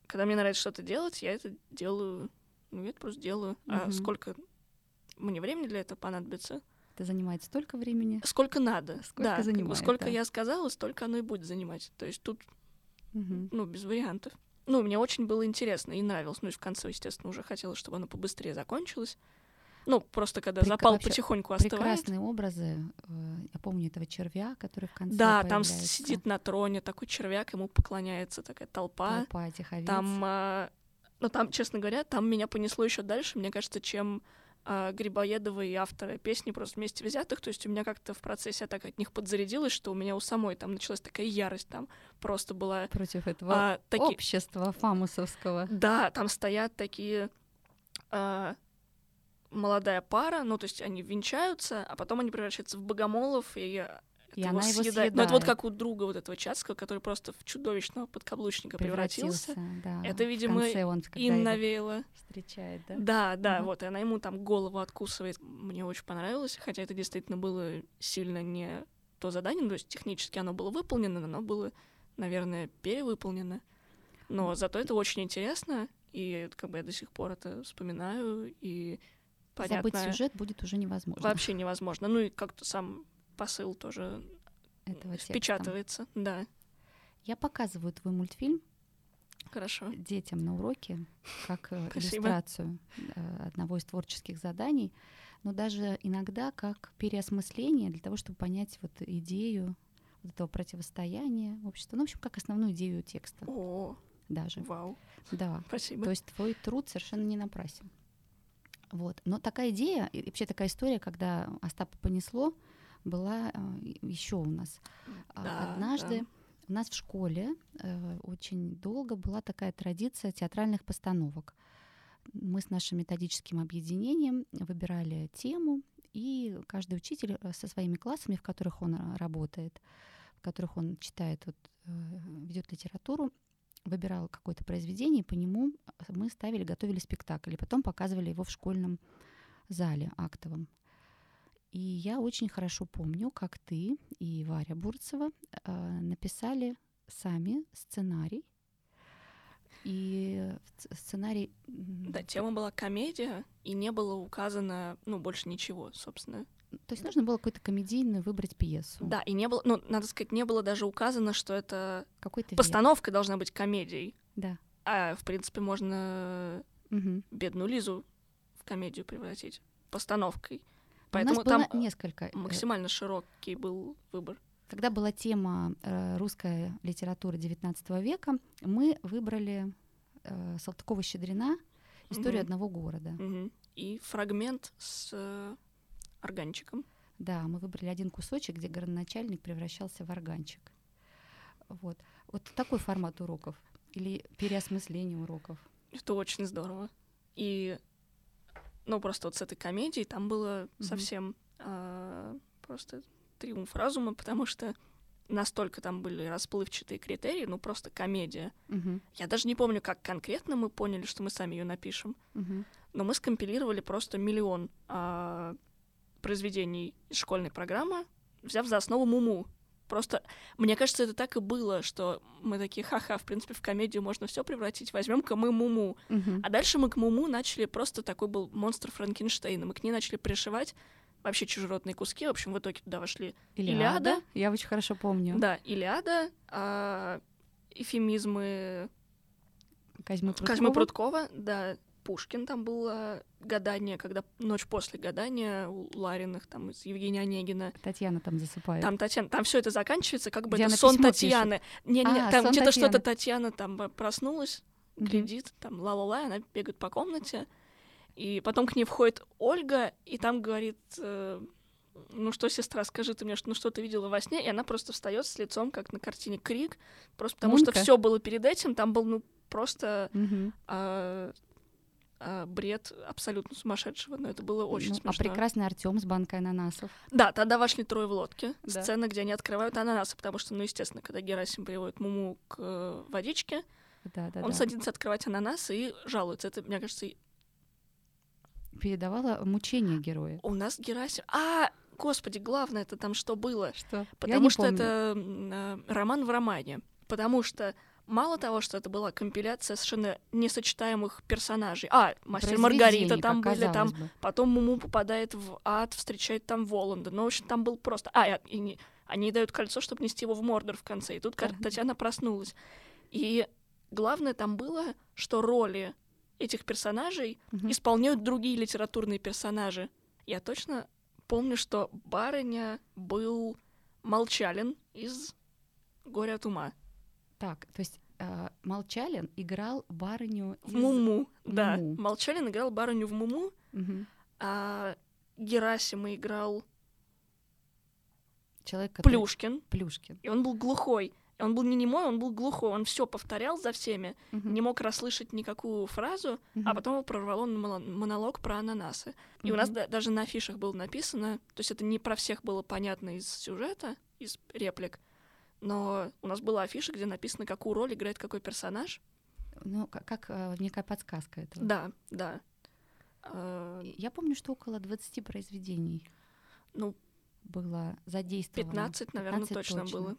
когда мне нравится что-то делать, я это делаю. Ну, я это просто делаю. А Мгм. сколько мне времени для этого понадобится? Это занимает столько времени. Сколько надо. Сколько да, занимает, сколько да. я сказала, столько оно и будет занимать. То есть тут, Ну, без вариантов. Ну, мне очень было интересно и нравилось. Ну, и в конце, естественно, уже хотелось, чтобы оно побыстрее закончилось. Ну, просто когда Прека- запал вообще потихоньку остывает. Прекрасные образы. э, Я помню этого червя, который в конце Да, там появляется. сидит на троне такой червяк, ему поклоняется такая толпа. толпа этих овец. Там, а, ну там, честно говоря, там меня понесло еще дальше, мне кажется, чем а, Грибоедова и авторы песни просто вместе взятых. То есть у меня как-то в процессе я так от них подзарядилась, что у меня у самой там началась такая ярость, там просто была. против этого а, таки- общества фамусовского. Да, там стоят такие а, молодая пара, ну то есть они венчаются, а потом они превращаются в богомолов и И она его съедает. Ну, это вот съедает. как у друга вот этого Чацкого, который просто в чудовищного подкаблучника превратился. да. Это, видимо, он, когда И его навеяло. встречает, да? Да, да, Мгм. вот, и она ему там голову откусывает. Мне очень понравилось, хотя это действительно было сильно не то задание, ну, то есть технически оно было выполнено, но оно было, наверное, перевыполнено. Но зато это очень интересно, и как бы я до сих пор это вспоминаю, и понятно, Забыть сюжет будет уже невозможно. вообще невозможно. Ну и как-то сам посыл тоже этого текста. впечатывается. Да, Я показываю твой мультфильм хорошо. детям на уроке как э, иллюстрацию э, одного из творческих заданий, но даже иногда как переосмысление для того, чтобы понять вот идею вот этого противостояния общества. Ну, в общем, как основную идею текста О, даже. вау, Да. спасибо. То есть твой труд совершенно не напрасен. Вот. Но такая идея, и вообще такая история, когда Остапа понесло, была еще у нас. А, Да, Однажды да. у нас в школе э, очень долго была такая традиция театральных постановок. Мы с нашим методическим объединением выбирали тему, и каждый учитель э, со своими классами, в которых он э, работает, в которых он читает, вот, э, ведет литературу, выбирал какое-то произведение, и по нему мы ставили, готовили спектакль, и потом показывали его в школьном зале актовом. И я очень хорошо помню, как ты и Варя Бурцева э, написали сами сценарий. И сценарий... Да, тема была комедия, и не было указано, ну, больше ничего, собственно. То есть нужно было какую-то комедийную выбрать пьесу. Да, и не было, ну, надо сказать, не было даже указано, что это Какой-то век. постановка должна быть комедией. Да. А, в принципе, можно Мгм. бедную Лизу в комедию превратить постановкой. Поэтому у нас было там несколько. э, максимально широкий был выбор. Когда была тема э, русская литература XIX века, мы выбрали э, Салтыкова-Щедрина историю Мгм. одного города. Мгм. И фрагмент с э, органчиком. Да, мы выбрали один кусочек, где городоначальник превращался в органчик. Вот. Вот такой формат уроков. Или переосмысление уроков. Это очень здорово. И, ну, просто вот с этой комедией там было Мгм. совсем а, просто триумф разума, потому что настолько там были расплывчатые критерии, ну, просто комедия. Мгм. Я даже не помню, как конкретно мы поняли, что мы сами ее напишем, Мгм. но мы скомпилировали просто миллион а, произведений из школьной программы, взяв за основу Муму. Просто, мне кажется, это так и было, что мы такие, ха-ха, в принципе, в комедию можно все превратить, возьмем-ка мы Муму. Мгм. А дальше мы к Муму начали просто такой был монстр Франкенштейна. Мы к ней начали пришивать вообще чужеродные куски. В общем, в итоге туда вошли, Илиада. Я очень хорошо помню. да, Илиада, а, эфемизмы Козьмы Козьмы Прудкова. Прудкова, да, Пушкин там было гадание, когда ночь после гадания у Лариных, там из Евгения Онегина. Татьяна там засыпает. Там Татьяна, там все это заканчивается, как бы Где это сон Татьяны. Не, не, А, там где-то что-то. Татьяна там э, проснулась, глядит, там ла-ла-ла, она бегает по комнате. И потом к ней входит Ольга, и там говорит, э, ну что, сестра, скажи ты мне, что, ну что ты видела во сне? И она просто встает с лицом, как на картине Крик, просто потому что Мунка. все было перед этим, там был, ну, просто а, бред абсолютно сумасшедшего, но это было очень Ну, А смешно. прекрасный Артем с банкой ананасов. Да, тогда вошли трое в лодке. Да. Сцена, где они открывают ананасы, потому что, ну, естественно, когда Герасим приводит Муму к э, водичке, Да, да, он да. садится открывать ананасы и жалуется. Это, мне кажется, и- Передавала мучение героя. у нас Герасим... А, господи, главное это там что было? Что? Потому что это м, э, роман в романе. Потому что мало того, что это была компиляция совершенно несочетаемых персонажей. А, мастер Маргарита там были, там Потом Муму попадает в ад, встречает там Воланда. Ну, в общем, там был просто... А, и, и не- они дают кольцо, чтобы нести его в Мордор в конце. И тут Да. Татьяна проснулась. И главное там было, что роли этих персонажей исполняют другие литературные персонажи. Я точно помню, что барыня был Молчалин из «Горя от ума». Так, то есть э, Молчалин играл барыню В из- Муму, да. Муму. Молчалин играл барыню в Муму, Мгм. а Герасима играл Человек, который... Плюшкин. Плюшкин. И он был глухой. Он был не немой, он был глухой. Он все повторял за всеми, Мгм. не мог расслышать никакую фразу, а Мгм. потом его прорвало на моно- монолог про ананасы. И у нас да- даже на афишах было написано, то есть это не про всех было понятно из сюжета, из реплик, но у нас была афиша, где написано, какую роль играет какой персонаж. Ну, как, как э, некая подсказка этого. Да, да. Э, Я помню, что около 20 произведений Ну, было задействовано. 15, наверное, 15 точно, точно. было.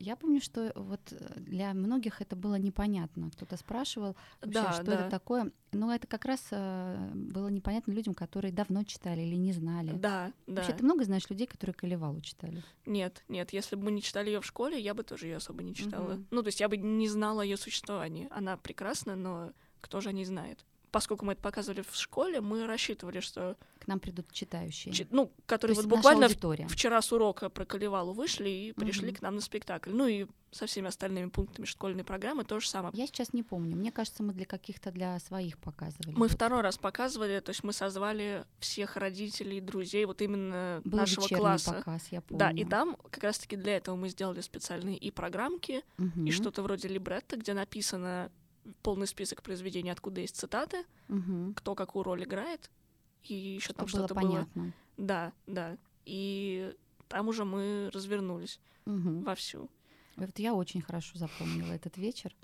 Я помню, что вот э, для многих это было непонятно. Кто-то спрашивал, вообще, Да, что да. это такое. Но это как раз э, было непонятно людям, которые давно читали или не знали. Да, да. Вообще, ты много знаешь людей, которые Колевалу читали? Нет, нет, если бы мы не читали ее в школе, я бы тоже ее особо не читала. Мгм. Ну, то есть я бы не знала ее существование. Она прекрасна, но кто же о ней знает? Поскольку мы это показывали в школе, мы рассчитывали, что, К нам придут читающие. чи- ну, То которые вот буквально аудитория. вчера с урока про Калевалу вышли и пришли Мгм. к нам на спектакль. Ну и со всеми остальными пунктами школьной программы то же самое. Я сейчас не помню. Мне кажется, мы для каких-то для своих показывали. Мы Вот второй раз показывали, то есть мы созвали всех родителей и друзей вот именно Был нашего класса. показ, я помню. Да, и там как раз-таки для этого мы сделали специальные и программки, и Мгм. что-то вроде либретто, где написано полный список произведений, откуда есть цитаты, Мгм. кто какую роль играет, и еще там было что-то было. понятно. Да, да. И там уже мы развернулись Мгм. вовсю. Вот я очень хорошо запомнила этот вечер.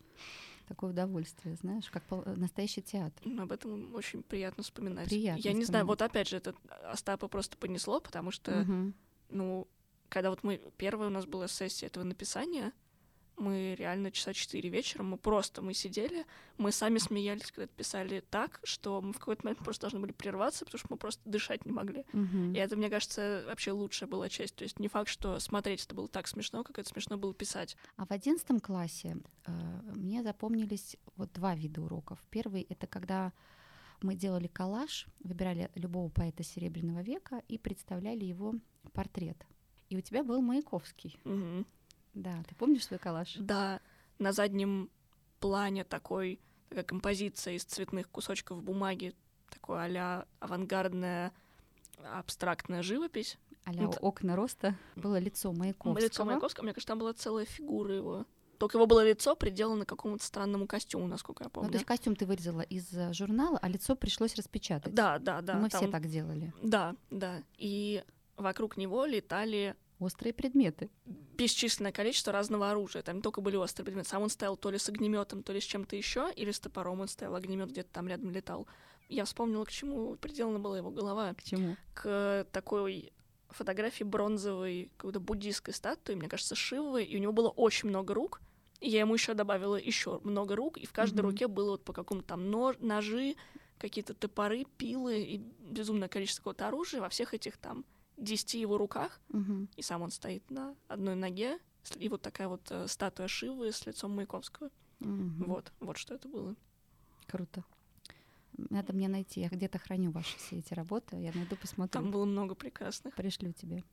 Такое удовольствие, знаешь, как настоящий театр. Ну, Об этом очень приятно вспоминать. Приятно Я не знаю, вспоминать. вот опять же, это Остапа просто понесло, потому что, Мгм. ну, когда вот мы... Первая у нас была сессия этого написания, мы реально часа четыре вечера, мы просто, мы сидели, мы сами смеялись, когда писали так, что мы в какой-то момент просто должны были прерваться, потому что мы просто дышать не могли. Мгм. И это, мне кажется, вообще лучшая была часть. То есть не факт, что смотреть это было так смешно, как это смешно было писать. А в одиннадцатом классе э, мне запомнились вот два вида уроков. Первый — это когда мы делали коллаж, выбирали любого поэта Серебряного века и представляли его портрет. И у тебя был Маяковский. Мгм. Да, ты помнишь свой коллаж? Да, на заднем плане такой такая композиция из цветных кусочков бумаги, такое а авангардная абстрактная живопись. а окна роста было лицо Маяковского. Лицо Маяковского, мне кажется, там была целая фигура его. Только его было лицо приделано к какому-то странному костюму, насколько я помню. Ну, то есть костюм ты вырезала из э, журнала, а лицо пришлось распечатать. Да, да, да. Мы там... все так делали. Да, да. И вокруг него летали острые предметы. Бесчисленное количество разного оружия. Там не только были острые предметы. Сам он стоял то ли с огнеметом, то ли с чем-то еще, или с топором он стоял, огнемет где-то там рядом летал. Я вспомнила, к чему приделана была его голова. К чему? К такой фотографии бронзовой какой-то буддийской статуи, мне кажется, Шивы, и у него было очень много рук. И я ему еще добавила еще много рук, и в каждой mm-hmm. руке было вот по какому-то там нож, ножи, какие-то топоры, пилы и безумное количество какого-то оружия во всех этих там десяти его руках, mm-hmm. и сам он стоит на одной ноге, и вот такая вот э, статуя Шивы с лицом Маяковского. Mm-hmm. Вот, вот что это было. Круто. Надо мне найти. Я где-то храню ваши все эти работы. Я найду, посмотрю. Там было много прекрасных. Пришлю тебе.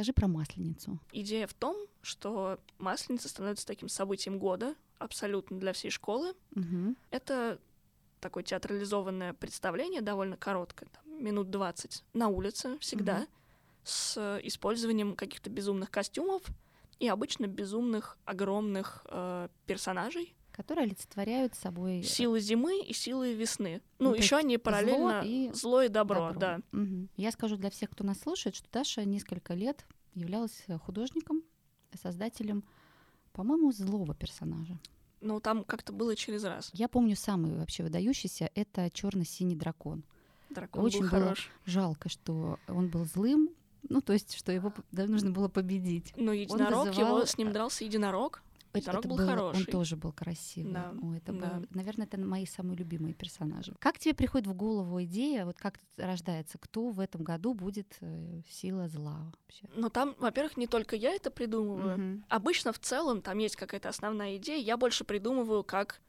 Расскажи про Масленицу. Идея в том, что Масленица становится таким событием года абсолютно для всей школы. Угу. Это такое театрализованное представление, довольно короткое, там, минут 20, на улице всегда, mm-hmm. с использованием каких-то безумных костюмов и обычно безумных, огромных э, персонажей. Которые олицетворяют собой... Силы зимы и силы весны. Ну, ну еще они параллельно зло и, зло и добро, добро. да. Угу. Я скажу для всех, кто нас слушает, что Даша несколько лет являлась художником, создателем, по-моему, злого персонажа но там как-то было через раз. Я помню самый вообще выдающийся это черно-синий дракон. Дракон Очень был было хорош. жалко, что он был злым, ну то есть, что его нужно было победить. Но единорог вызывал... его с ним дрался единорог. Это, это был, был хороший. Он тоже был красивый. Да, О, это да. был, наверное, это мои самые любимые персонажи. Как тебе приходит в голову идея, вот как рождается, кто в этом году будет э, сила зла вообще? Ну там, во-первых, не только я это придумываю. Угу. Обычно в целом там есть какая-то основная идея. Я больше придумываю, как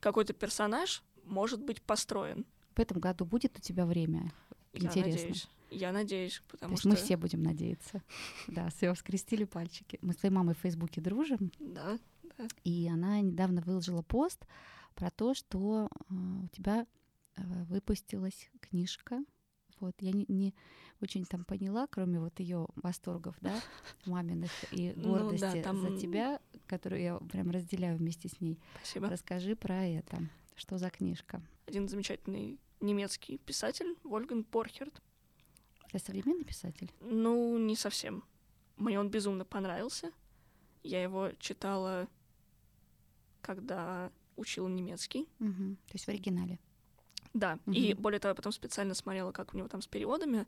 какой-то персонаж может быть построен. В этом году будет у тебя время? Я Интересно. Надеюсь. Я надеюсь, потому То что... мы все будем надеяться. Да, все, скрестили пальчики. Мы с твоей мамой в Фейсбуке дружим. Да, да. И она недавно выложила пост про то, что э, у тебя э, выпустилась книжка. Вот, я не, не очень там поняла, кроме вот ее восторгов, да, маминых и гордости ну, да, там... за тебя, которую я прям разделяю вместе с ней. Спасибо. Расскажи про это. Что за книжка? Один замечательный немецкий писатель Вольган Порхерт это современный писатель? Ну, не совсем. Мне он безумно понравился. Я его читала, когда учила немецкий. Угу. То есть в оригинале? Да. Угу. И более того, я потом специально смотрела, как у него там с переводами.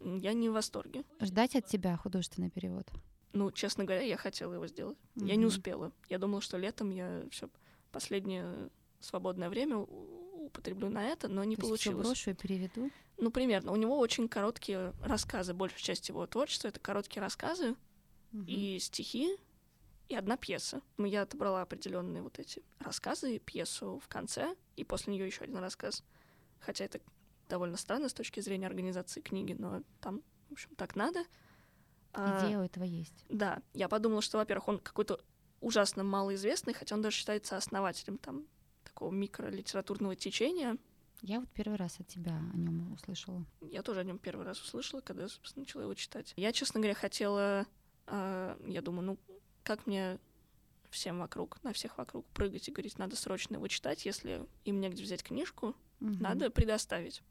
Я не в восторге. Ждать от тебя художественный перевод? Ну, честно говоря, я хотела его сделать. Угу. Я не успела. Я думала, что летом я все последнее свободное время употреблю на это, но не То получилось. Есть брошу и переведу? Ну, примерно. У него очень короткие рассказы. Большая часть его творчества — это короткие рассказы угу. и стихи, и одна пьеса. Ну, я отобрала определенные вот эти рассказы, пьесу в конце, и после нее еще один рассказ. Хотя это довольно странно с точки зрения организации книги, но там, в общем, так надо. А, Идея а, у этого есть. Да. Я подумала, что, во-первых, он какой-то ужасно малоизвестный, хотя он даже считается основателем там такого микролитературного течения. Я вот первый раз от тебя о нем услышала. Я тоже о нем первый раз услышала, когда, собственно, начала его читать. Я, честно говоря, хотела, э, я думаю, ну, как мне всем вокруг, на всех вокруг прыгать и говорить, надо срочно его читать, если им негде взять книжку, угу. надо предоставить.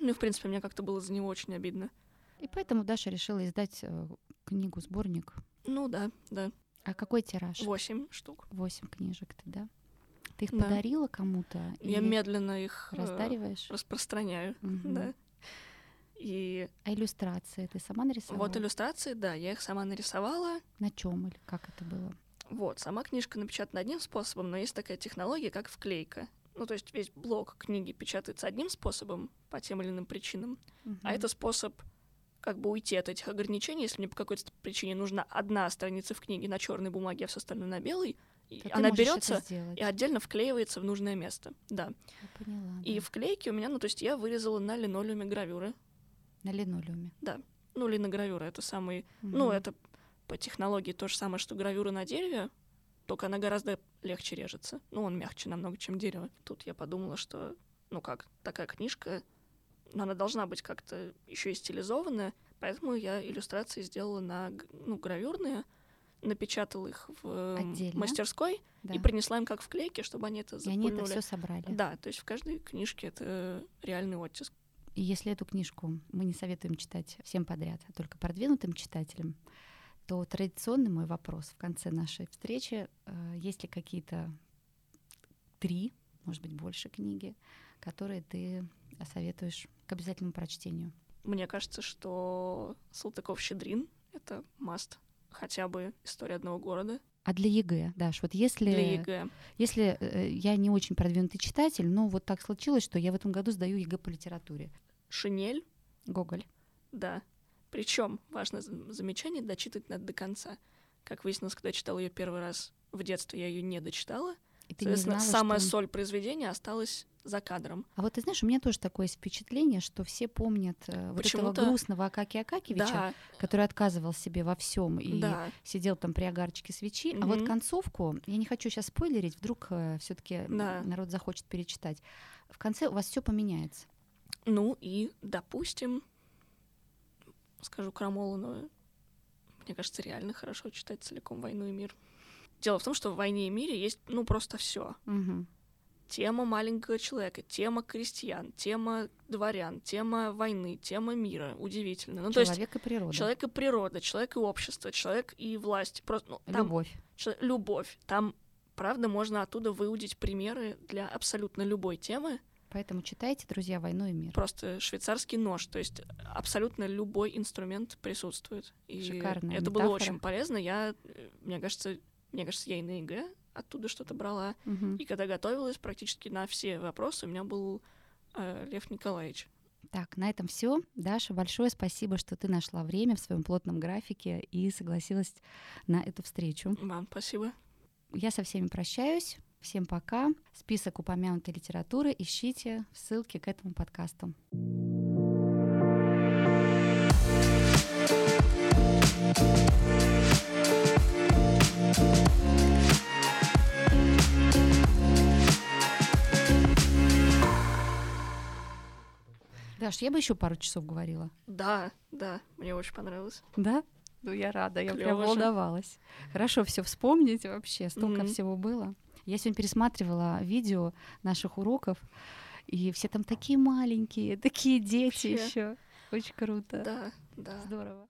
Ну и, в принципе, мне как-то было за него очень обидно. И поэтому Даша решила издать э, книгу, сборник. Ну да, да. А какой тираж? Восемь штук. Восемь книжек ты, да? Ты их Да. подарила кому-то? Я медленно их э, раздариваешь? распространяю, Мгм. да. И А иллюстрации ты сама нарисовала? вот иллюстрации, да, я их сама нарисовала. На чем или как это было? Вот, сама книжка напечатана одним способом, но есть такая технология, как вклейка. Ну, то есть весь блок книги печатается одним способом по тем или иным причинам, а Мгм. это способ как бы уйти от этих ограничений. Если мне по какой-то причине нужна одна страница в книге на черной бумаге, а все остальное на белой, И она берется и отдельно вклеивается в нужное место. Да. Я поняла. И да. вклейки у меня, ну, то есть я вырезала на линолеуме гравюры. На линолеуме. Ну, линогравюра это самый Ну, Мгм. это по технологии то же самое, что гравюра на дереве, только она гораздо легче режется. Ну, он мягче намного, чем дерево. Тут я подумала, что, ну как, такая книжка, но она должна быть как-то еще и стилизованная, поэтому я иллюстрации сделала на ну, гравюрные, напечатала их в м, Отдельно? мастерской Да. и принесла им как вклейки, чтобы они это И они это все собрали. Да, то есть в каждой книжке это реальный оттиск. И если эту книжку мы не советуем читать всем подряд, а только продвинутым читателям, то традиционный мой вопрос в конце нашей встречи, э, есть ли какие-то три, может быть, больше книги, которые ты советуешь к обязательному прочтению? Мне кажется, что Салтыков-Щедрин — это must. Хотя бы «История одного города» А для ЕГЭ, Даш, вот если, для ЕГЭ. если э, я не очень продвинутый читатель, но вот так случилось, что я в этом году сдаю ЕГЭ по литературе. «Шинель» Гоголь. Да. Причем, важное зам- замечание, дочитать надо до конца. Как выяснилось, когда я читала ее первый раз в детстве, я ее не дочитала. И ты не Соответственно, знала, самая что... соль произведения осталась за кадром. А вот ты знаешь, у меня тоже такое впечатление, что все помнят э, вот этого грустного Акакия Акакевича, Да, который отказывал себе во всем и да, сидел там при огарочке свечи. А вот концовку, я не хочу сейчас спойлерить, вдруг все-таки Да. народ захочет перечитать. В конце у вас все поменяется. Ну и, допустим, скажу крамолу, но мне кажется, реально хорошо читать целиком «Войну и мир». Дело в том, что в «Войне и мире» есть, ну, просто все. Мгм. Тема маленького человека, тема крестьян, тема дворян, тема войны, тема мира. Удивительно. Ну, то есть Человек и природа. человек и природа, человек и общество, человек и власть. Просто, ну, там Любовь. чел- любовь. Там, правда, можно оттуда выудить примеры для абсолютно любой темы. Поэтому читайте, друзья, «Войну и мир». Просто швейцарский нож. То есть абсолютно любой инструмент присутствует. И Шикарная это было метафора. очень полезно. Я, э, мне кажется, мне кажется, я и на ЕГЭ оттуда что-то брала. Мгм. И когда готовилась практически на все вопросы, у меня был э, Лев Николаевич. Так, на этом все. Даша, большое спасибо, что ты нашла время в своем плотном графике и согласилась на эту встречу. Вам спасибо. Я со всеми прощаюсь. Всем пока. Список упомянутой литературы ищите в ссылке к этому подкасту. Даш, я бы еще пару часов говорила. Да, да, мне очень понравилось. Да? Ну, я рада, я прям Клёво волновалась. Хорошо все вспомнить вообще, столько Мгм. всего было. Я сегодня пересматривала видео наших уроков, и все там такие маленькие, такие дети еще. Очень круто. Да, да. Здорово.